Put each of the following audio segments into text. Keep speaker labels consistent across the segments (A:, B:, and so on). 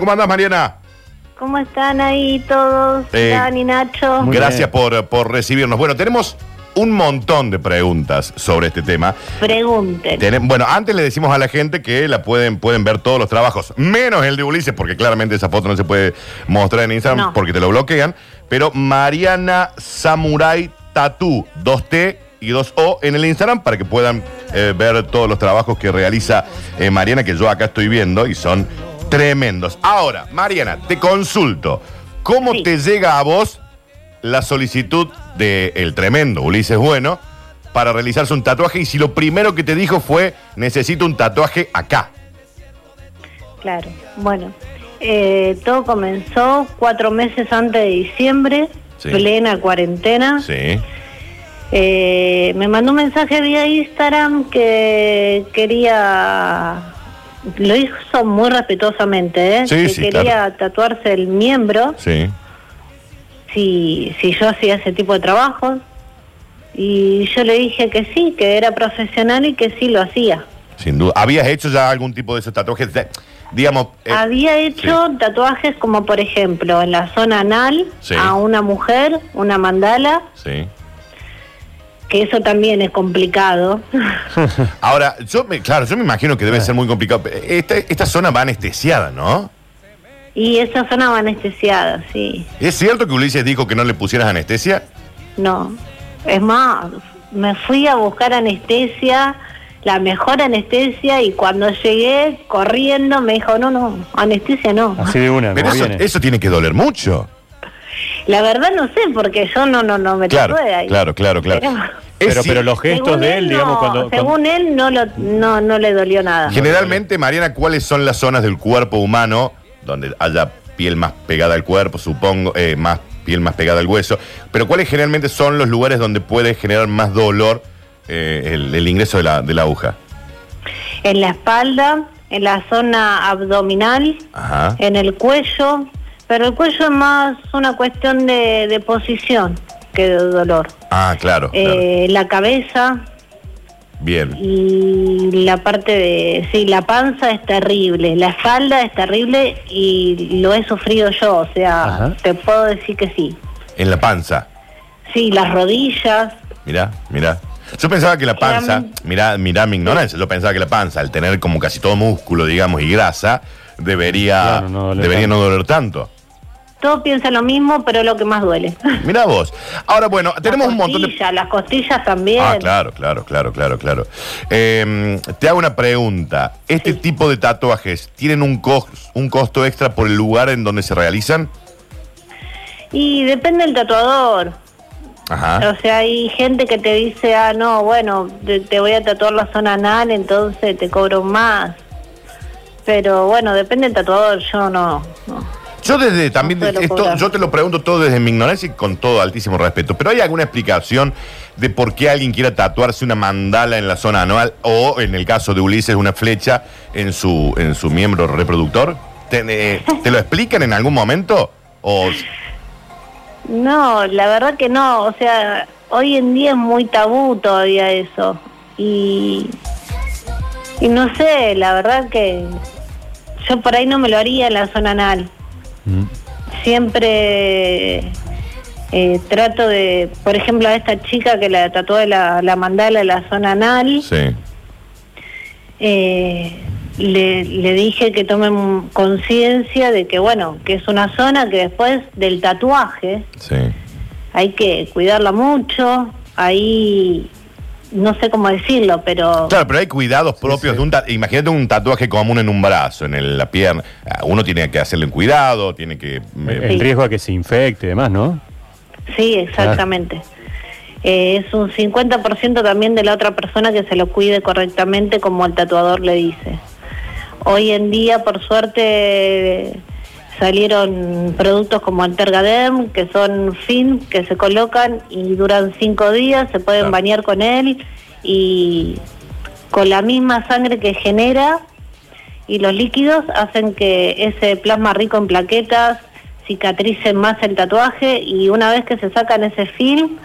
A: ¿Cómo andas, Mariana?
B: ¿Cómo están ahí todos?
A: Eh,
B: Dani, Nacho.
C: Muy
A: Gracias por, por recibirnos. Bueno, tenemos un montón de preguntas sobre este tema.
B: Pregunten.
A: Bueno, antes le decimos a la gente que la pueden, pueden ver todos los trabajos, menos el de Ulises, porque claramente esa foto no se puede mostrar en Instagram
B: No.
A: porque te lo bloquean. Pero Mariana Samurai Tattoo, 2T y 2O en el Instagram para que puedan eh, ver todos los trabajos que realiza eh, Mariana, que yo acá estoy viendo y son tremendos. Ahora, Mariana, te consulto. ¿Cómo
B: Sí.
A: te llega a vos la solicitud del tremendo Ulises Bueno para realizarse un tatuaje y si lo primero que te dijo fue necesito un tatuaje acá.
B: Claro. Bueno, eh, todo comenzó cuatro meses antes de diciembre,
A: Sí.
B: plena cuarentena.
A: Sí.
B: Eh, me mandó un mensaje vía Instagram que quería. Lo hizo muy respetuosamente, ¿eh?
A: Sí,
B: que
A: sí,
B: quería
A: claro.
B: tatuarse el miembro
A: Sí.
B: si, si yo hacía ese tipo de trabajos. Y yo le dije que sí, que era profesional y que sí lo hacía.
A: Sin duda. ¿Habías hecho ya algún tipo de esos tatuajes? De- digamos. eh,
B: Había hecho tatuajes como por ejemplo en la zona anal
A: Sí.
B: a una mujer, una mandala,
A: sí.
B: Que eso también es complicado.
A: Ahora, yo me, claro, yo me imagino que debe ser muy complicado. Esta, esta zona va anestesiada, ¿no?
B: y esa zona va anestesiada, sí.
A: ¿Es cierto que Ulises dijo que no le pusieras anestesia?
B: No. Es más, me fui a buscar anestesia, la mejor anestesia, y cuando llegué corriendo me dijo, no, no, anestesia no.
C: Así de una,
A: Pero
C: me
A: eso,
C: viene.
A: eso tiene que doler mucho.
B: La verdad no sé, porque yo no, no, no me
A: Claro,
B: tatué ahí.
A: claro, claro, claro.
B: Pero-
C: Pero, los gestos
B: Según
C: de él,
B: no-
C: digamos, cuando,
B: Según
C: cuando-
B: él, no, lo, no, no le dolió nada.
A: Generalmente, Mariana, ¿cuáles son las zonas del cuerpo humano donde haya piel más pegada al cuerpo, supongo, eh, más piel más pegada al hueso? Pero ¿cuáles generalmente son los lugares donde puede generar más dolor eh, el, el ingreso de la, de la aguja?
B: En la espalda, en la zona abdominal,
A: Ajá.
B: en el cuello, pero el cuello es más una cuestión de, de posición que de dolor.
A: Ah, claro. claro.
B: Eh, la cabeza
A: Bien.
B: y la parte de... Sí, la panza es terrible, la espalda es terrible y lo he sufrido yo, o sea,
C: Ajá.
B: te puedo decir que sí.
A: En la panza.
B: Sí, las rodillas,
A: Mirá, mirá. Yo pensaba que la panza, mirá, mirá mi ignorancia, yo pensaba que la panza, al tener como casi todo músculo, digamos, y grasa, debería,
C: Claro, no doler
A: debería no doler tanto.
B: Todos piensan lo mismo, pero es lo que más duele.
A: Mirá vos. Ahora, bueno, tenemos un montón de...
B: Las costillas también.
A: Ah, claro, claro, claro, claro, claro. Eh, te hago una pregunta. ¿Este
B: Sí.
A: tipo de tatuajes tienen un, cos- un costo extra por el lugar en donde se realizan?
B: Y depende del tatuador.
A: Ajá.
B: O sea, hay gente que te dice, ah, no, bueno, te, te voy a tatuar la zona anal, entonces te cobro más. Pero bueno, depende del tatuador, yo no. no.
A: Yo desde también, esto, yo te lo pregunto todo desde mi ignorancia y con todo altísimo respeto, pero ¿hay alguna explicación de por qué alguien quiera tatuarse una mandala en la zona anual o, en el caso de Ulises, una flecha en su, en su miembro reproductor? ¿Te, eh, ¿te lo explican en algún momento? ¿O
B: No, la verdad que no. O sea, hoy en día es muy tabú todavía eso. Y, y no sé, la verdad que yo por ahí no me lo haría en la zona anal.
C: Mm.
B: siempre eh, trato de, por ejemplo, a esta chica que la tatuó de la, la mandala en la zona anal,
A: sí?
B: eh, le, le dije que tomen conciencia de que, bueno, que es una zona que después del tatuaje
A: Sí.
B: hay que cuidarla mucho, ahí no sé cómo decirlo, pero...
A: Claro, pero hay cuidados propios
C: sí.
A: de un. Imagínate un tatuaje común en un brazo, en el- la pierna. Ah, Uno tiene que hacerle un cuidado, tiene que... eh,
C: el riesgo a que se infecte y demás, ¿no?
B: Sí, exactamente. Eh, es un 50% también de la otra persona que se lo cuide correctamente como el tatuador le dice. Hoy en día, por suerte, salieron productos como Altergadem, que son fin, que se colocan y duran cinco días, se pueden
A: Claro.
B: bañar con él y con la misma sangre que genera y los líquidos hacen que ese plasma rico en plaquetas cicatrice más el tatuaje y una vez que se sacan ese film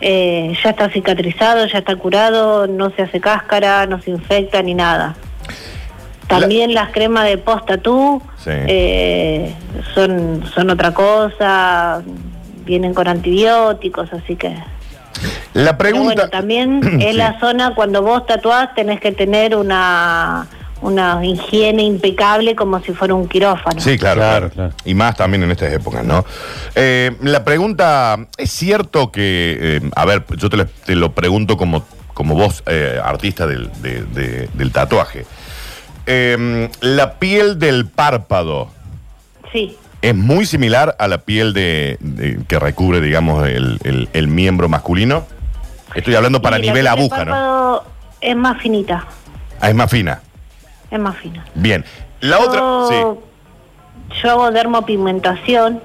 B: eh, ya está cicatrizado, ya está curado, no se hace cáscara, no se infecta ni nada. También las cremas de post tú
A: Sí.
B: son, son otra cosa, vienen con antibióticos, así que...
A: La pregunta.
B: bueno, también
A: Sí.
B: es la zona cuando vos tatuás tenés que tener una, una higiene impecable como si fuera un quirófano.
A: Sí, claro,
C: Claro,
A: claro,
C: claro.
A: Y más también en estas épocas, ¿no? Eh, la pregunta, ¿es cierto que, eh, a ver, yo te lo, te lo pregunto como, como vos, eh, artista del, de- de- del tatuaje. Eh, la piel del párpado
B: Sí,
A: es muy similar a la piel de, de- que recubre, digamos, el, el- el miembro masculino. Estoy hablando para
B: Y la
A: nivel
B: piel del
A: aguja, ¿no?
B: párpado Es más finita,
A: Ah, es más fina.
B: es más fina.
A: Bien. La
B: yo,
A: otra, sí.
B: Yo hago dermopigmentación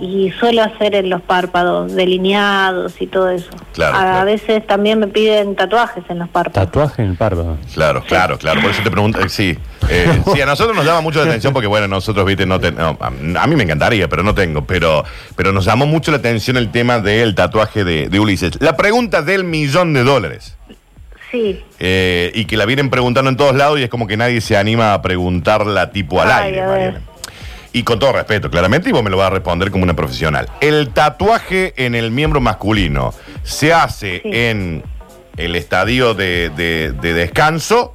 B: y suelo hacer en los párpados delineados y todo eso.
A: Claro,
B: a
A: claro.
B: veces también me piden tatuajes en los párpados.
C: Tatuaje en el párpado.
A: Claro, claro, claro. Por eso te pregunto, eh, sí. Eh, sí, a nosotros nos llama mucho la atención porque, bueno, nosotros, viste, no, ten- no, a a mí me encantaría, pero no tengo. Pero, pero nos llamó mucho la atención el tema del tatuaje de, de Ulises. La pregunta del millón de dólares.
B: Sí.
A: eh, y que la vienen preguntando en todos lados y es como que nadie se anima a preguntarla tipo al
B: Ay,
A: aire,
B: a ver.
A: Mariana. Y con todo respeto, claramente, y vos me lo vas a responder como una profesional. ¿El tatuaje en el miembro masculino se hace
B: Sí.
A: en el estadio de, de- de descanso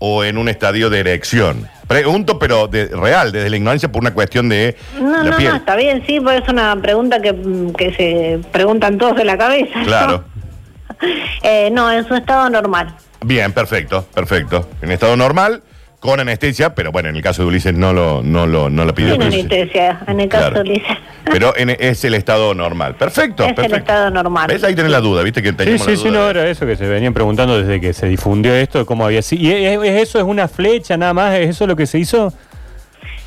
A: o en un estadio de erección? Pregunto, pero de, real, desde la ignorancia por una cuestión de
B: No,
A: la
B: no,
A: piel.
B: no, está bien, sí, porque es una pregunta que, mm, que se preguntan todos de la cabeza. ¿no?
A: Claro.
B: Eh, no, en su estado normal.
A: Bien, perfecto, perfecto. En estado normal, con anestesia, pero bueno, en el caso de Ulises no lo, no lo, no lo pidió.
B: Sin
A: Ulises.
B: anestesia, en el caso
A: Claro.
B: de Ulises.
A: Pero en- es el estado normal. Perfecto,
B: Es el
A: perfecto.
B: estado normal.
A: ¿Ves? Ahí tenés la duda, ¿viste? Que
C: Sí,
A: teníamos
C: sí,
A: la
C: sí,
A: duda
C: no,
A: de-
C: era eso que se venían preguntando desde que se difundió esto, cómo había sido. ¿Y es, es eso es una flecha nada más? ¿Es eso lo que se hizo?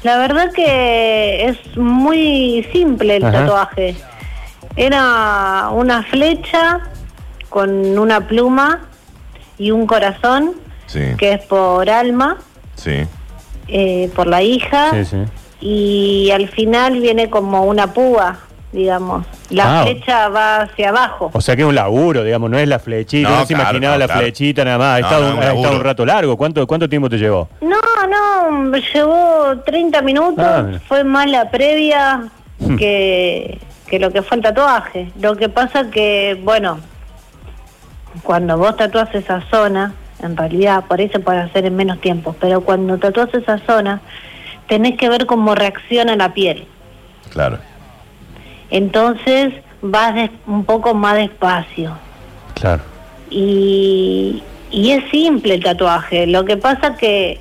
B: La verdad que es muy simple el
C: Ajá.
B: tatuaje. Era una flecha con una pluma y un corazón,
A: Sí,
B: que es por alma,
A: sí.
B: eh, por la hija,
C: Sí, sí.
B: y al final viene como una púa, digamos. La
C: Ah.
B: flecha va hacia abajo.
C: O sea que es un laburo, digamos, no es la flechita.
A: No,
C: No, se
A: claro,
C: imaginaba
A: no,
C: la
A: claro.
C: flechita nada más. Ha estado,
A: no,
C: un,
A: un
C: ha estado un rato largo. ¿Cuánto, ¿Cuánto tiempo te llevó?
B: No, no, me llevó 30 minutos,
C: Ah,
B: fue más la previa
C: Hmm.
B: que, que lo que fue el tatuaje. Lo que pasa que, bueno, cuando vos tatuás esa zona, en realidad por ahí se puede hacer en menos tiempo, pero cuando tatuás esa zona, tenés que ver cómo reacciona la piel.
A: Claro.
B: Entonces vas des- un poco más despacio.
C: Claro.
B: y, y es simple el tatuaje. Lo que pasa que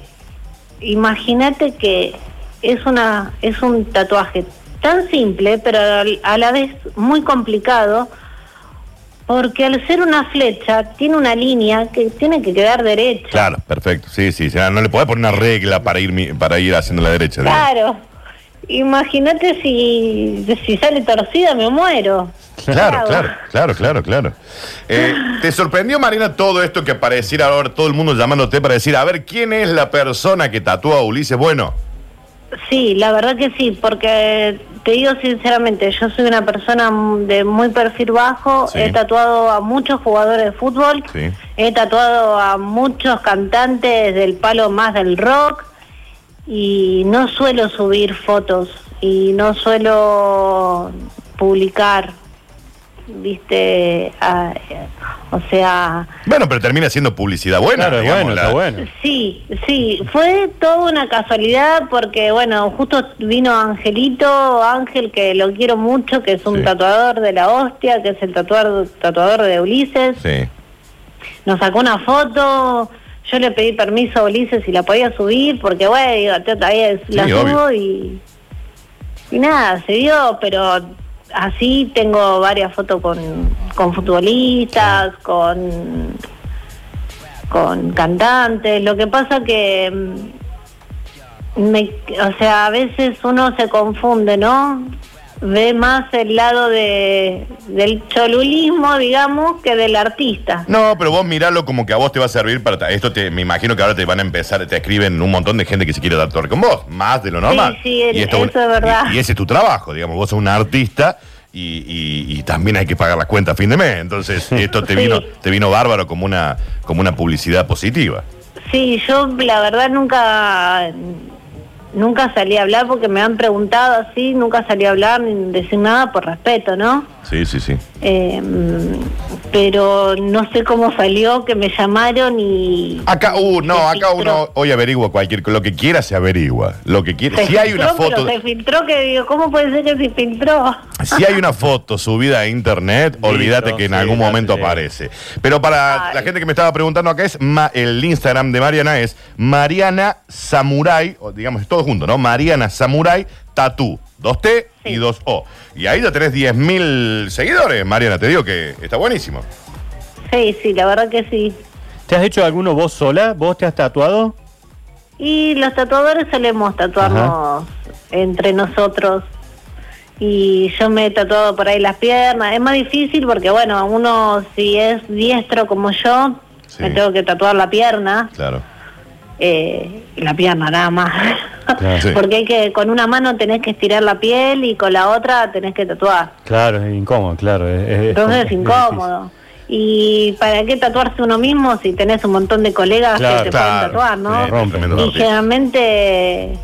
B: imagínate que es una es un tatuaje tan simple, pero a la vez muy complicado, porque al ser una flecha tiene una línea que tiene que quedar derecha.
A: Claro, perfecto. Sí, sí. o sea, no le podés poner una regla para ir, para ir haciendo la derecha.
B: Claro. Imagínate si, si sale torcida me muero.
A: Claro, claro, claro, claro, claro. Eh, ¿Te sorprendió, Marina, todo esto que apareciera ahora todo el mundo llamándote para decir, a ver, ¿quién es la persona que tatúa a Ulises? Bueno,
B: Sí, la verdad que sí, porque te digo sinceramente, yo soy una persona de muy perfil bajo,
A: Sí.
B: he tatuado a muchos jugadores de fútbol,
A: Sí.
B: he tatuado a muchos cantantes del palo más del rock y no suelo subir fotos y no suelo publicar, viste, eh, o sea...
A: bueno, pero termina siendo publicidad buena.
C: Claro,
A: digamos,
C: bueno,
A: la-
C: está bueno.
B: Sí, sí, fue toda una casualidad porque, bueno, justo vino Angelito, Ángel, que lo quiero mucho, que es un
A: Sí.
B: tatuador de la hostia, que es el tatuador, tatuador de Ulises.
A: Sí.
B: Nos sacó una foto, yo le pedí permiso a Ulises si la podía subir, porque, bueno, digo, ahí la
A: Sí,
B: subo
A: obvio.
B: y, y nada, se dio, pero así tengo varias fotos con, con futbolistas, con con cantantes. Lo que pasa que, mm, me, o sea, a veces uno se confunde, ¿no? Ve más el lado de, del cholulismo, digamos, que del artista.
A: No, pero vos miralo como que a vos te va a servir para... Esto te, me imagino que ahora te van a empezar, te escriben un montón de gente que se quiere tatuar con vos, más de lo normal.
B: sí, el-
A: esto-
B: eso es verdad.
A: Y, y ese es tu trabajo, digamos, vos sos un artista y, y- y también hay que pagar las cuentas a fin de mes. Entonces, esto te
B: Sí.
A: vino te vino bárbaro como una, como una publicidad positiva.
B: Sí, yo la verdad nunca nunca salí a hablar porque me han preguntado así, nunca salí a hablar ni decir nada por respeto, ¿no?
A: Sí, sí, sí.
B: Eh, pero no sé cómo salió, que me llamaron y...
A: Acá, uh, no, acá
B: filtró.
A: uno hoy averigua cualquier lo que quiera se averigua. Lo que quiera.
B: Se
A: Si hay una foto,
B: pero se filtró que digo, ¿cómo puede ser que se filtró?
A: si hay una foto subida a internet,
C: Listo,
A: olvídate que en
C: sí,
A: algún momento aparece. Pero para
B: Ay.
A: la gente que me estaba preguntando acá es ma- el Instagram de Mariana es Mariana Samurai, o digamos todo junto, ¿no? Mariana Samurai Tatú. Dos T y
B: Sí.
A: dos O. Y ahí ya tenés 10.000 seguidores, Mariana. Te digo que está buenísimo.
B: Sí, sí, la verdad que sí.
C: ¿Te has hecho alguno vos sola? ¿Vos te has tatuado?
B: Y los tatuadores solemos tatuarnos entre nosotros. Y yo me he tatuado por ahí las piernas. Es más difícil porque, bueno, uno si es diestro como yo,
A: Sí.
B: me tengo que tatuar la pierna.
A: Claro.
B: Eh, la pierna nada más.
C: Claro.
A: Sí.
B: Porque hay que, con una mano tenés que estirar la piel y con la otra tenés que tatuar.
C: Claro, es incómodo, claro. es- es-
B: Entonces es
C: es
B: incómodo. ¿Y para qué tatuarse uno mismo si tenés un montón de colegas
C: Claro,
B: que te
A: claro.
B: pueden tatuar, no?
A: Sí,
B: Y generalmente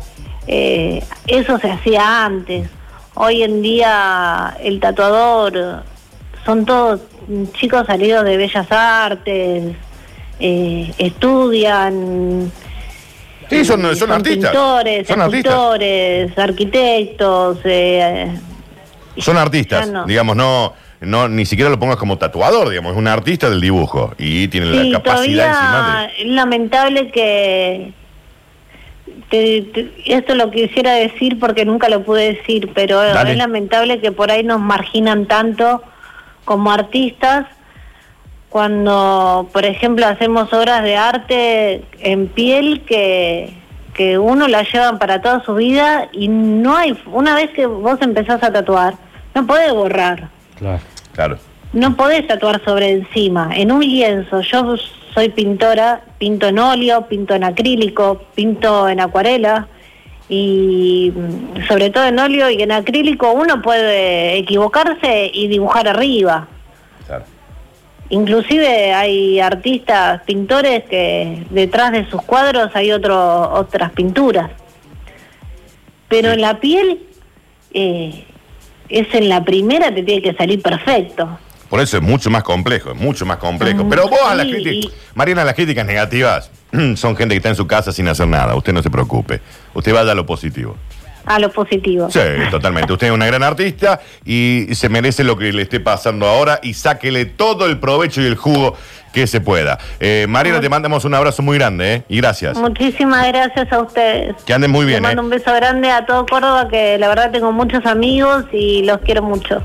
B: eh, eso se hacía antes. Hoy en día el tatuador son todos chicos salidos de bellas artes, eh, estudian.
A: Sí, son,
B: y
A: son artistas.
B: Pintores,
A: son artistas.
B: arquitectos. eh,
A: Son artistas,
B: no.
A: digamos, no, no, ni siquiera lo pongas como tatuador, digamos, es un artista del dibujo y tiene
B: Sí,
A: la capacidad encima
B: todavía es lamentable que te- te- esto lo quisiera decir porque nunca lo pude decir, pero
A: Dale.
B: es lamentable que por ahí nos marginan tanto como artistas cuando, por ejemplo, hacemos obras de arte en piel que que uno la llevan para toda su vida y no hay una vez que vos empezás a tatuar no podés borrar
C: Claro.
A: claro.
B: no podés tatuar sobre encima. En un lienzo, yo soy pintora, pinto en óleo, pinto en acrílico, pinto en acuarela y mm, sobre todo en óleo y en acrílico uno puede equivocarse y dibujar arriba.
A: claro.
B: Inclusive hay artistas, pintores que detrás de sus cuadros hay otro, otras pinturas. Pero en la piel eh, es en la primera te tiene que salir perfecto.
A: Por eso es mucho más complejo, es mucho más complejo.
B: Mm,
A: Pero vos a las
B: sí,
A: críticas, Mariana, las críticas negativas son gente que está en su casa sin hacer nada. Usted no se preocupe. Usted vaya a lo positivo.
B: A lo positivo.
A: Sí, totalmente. Usted es una gran artista y se merece lo que le esté pasando ahora y sáquele todo el provecho y el jugo que se pueda. Eh, te mandamos un abrazo muy grande, ¿eh? Y gracias.
B: Muchísimas gracias a ustedes.
A: Que anden muy bien, ¿eh?
B: mando un beso grande a todo Córdoba, que la verdad tengo muchos amigos y los quiero mucho.